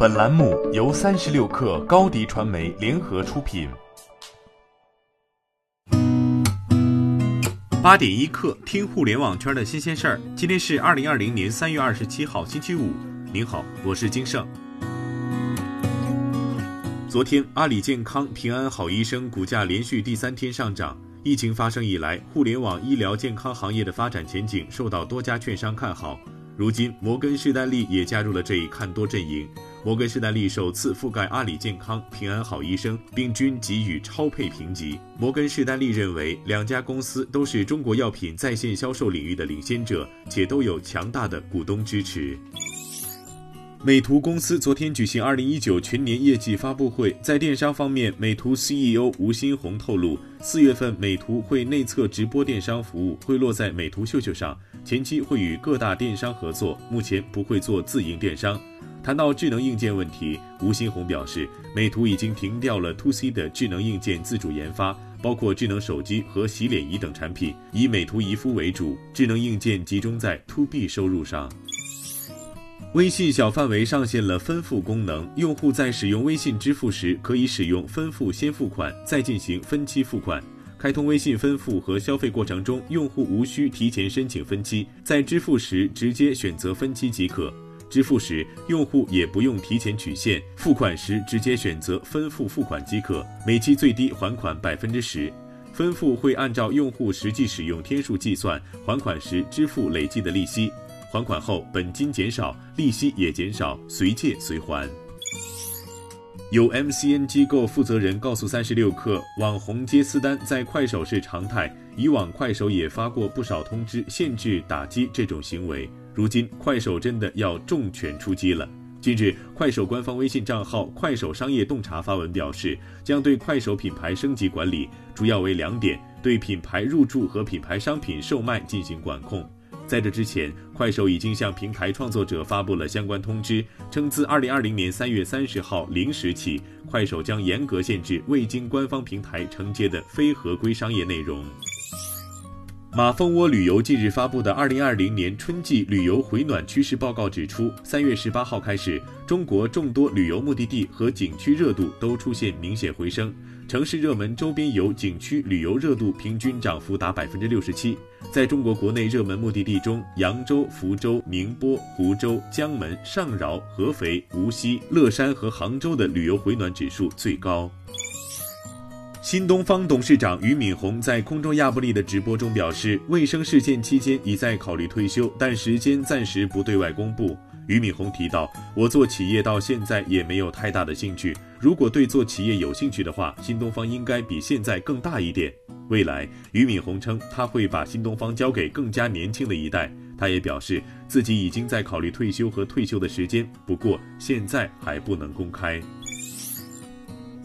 本栏目由三十六氪高低传媒联合出品。八点一刻，听互联网圈的新鲜事儿。今天是二零二零年三月二十七号，星期五。您好，我是金盛。昨天，阿里健康、平安好医生股价连续第三天上涨。疫情发生以来，互联网医疗健康行业的发展前景受到多家券商看好。如今，摩根士丹利也加入了这一看多阵营。摩根士丹利首次覆盖阿里健康、平安好医生，并均给予超配评级。摩根士丹利认为，两家公司都是中国药品在线销售领域的领先者，且都有强大的股东支持。美图公司昨天举行二零一九全年业绩发布会，在电商方面，美图 CEO 吴新红透露，四月份美图会内测直播电商服务会落在美图秀秀上，前期会与各大电商合作，目前不会做自营电商。谈到智能硬件问题，吴新红表示，美图已经停掉了 To C 的智能硬件自主研发，包括智能手机和洗脸仪等产品，以美图仪肤为主，智能硬件集中在 To B 收入上。微信小范围上线了分付功能，用户在使用微信支付时，可以使用分付先付款，再进行分期付款。开通微信分付和消费过程中，用户无需提前申请分期，在支付时直接选择分期即可。支付时，用户也不用提前取现，付款时直接选择分付付款即可。每期最低还款百分之十，分付会按照用户实际使用天数计算，还款时支付累计的利息。还款后，本金减少，利息也减少，随借随还。有 MCN 机构负责人告诉三十六氪，网红接私单在快手是常态，以往快手也发过不少通知，限制打击这种行为。如今，快手真的要重拳出击了。近日，快手官方微信账号“快手商业洞察”发文表示，将对快手品牌升级管理，主要为两点：对品牌入驻和品牌商品售卖进行管控。在这之前，快手已经向平台创作者发布了相关通知，称自二零二零年三月三十号零时起，快手将严格限制未经官方平台承接的非合规商业内容。马蜂窝旅游近日发布的二零二零年春季旅游回暖趋势报告指出，三月十八号开始，中国众多旅游目的地和景区热度都出现明显回升。城市热门周边游景区旅游热度平均涨幅达百分之六十七。在中国国内热门目的地中，扬州、福州、宁波、湖州、江门、上饶、合肥、无锡、乐山和杭州的旅游回暖指数最高。新东方董事长俞敏洪在空中亚布力的直播中表示，卫生事件期间已在考虑退休，但时间暂时不对外公布。俞敏洪提到：“我做企业到现在也没有太大的兴趣。如果对做企业有兴趣的话，新东方应该比现在更大一点。未来，俞敏洪称他会把新东方交给更加年轻的一代。他也表示自己已经在考虑退休和退休的时间，不过现在还不能公开。”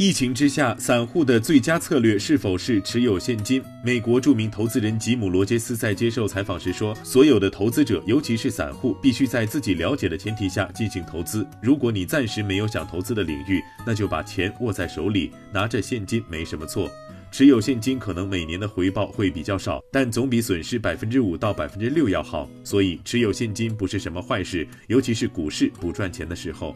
疫情之下，散户的最佳策略是否是持有现金？美国著名投资人吉姆·罗杰斯在接受采访时说：“所有的投资者，尤其是散户，必须在自己了解的前提下进行投资。如果你暂时没有想投资的领域，那就把钱握在手里，拿着现金没什么错。持有现金可能每年的回报会比较少，但总比损失百分之五到百分之六要好。所以，持有现金不是什么坏事，尤其是股市不赚钱的时候。”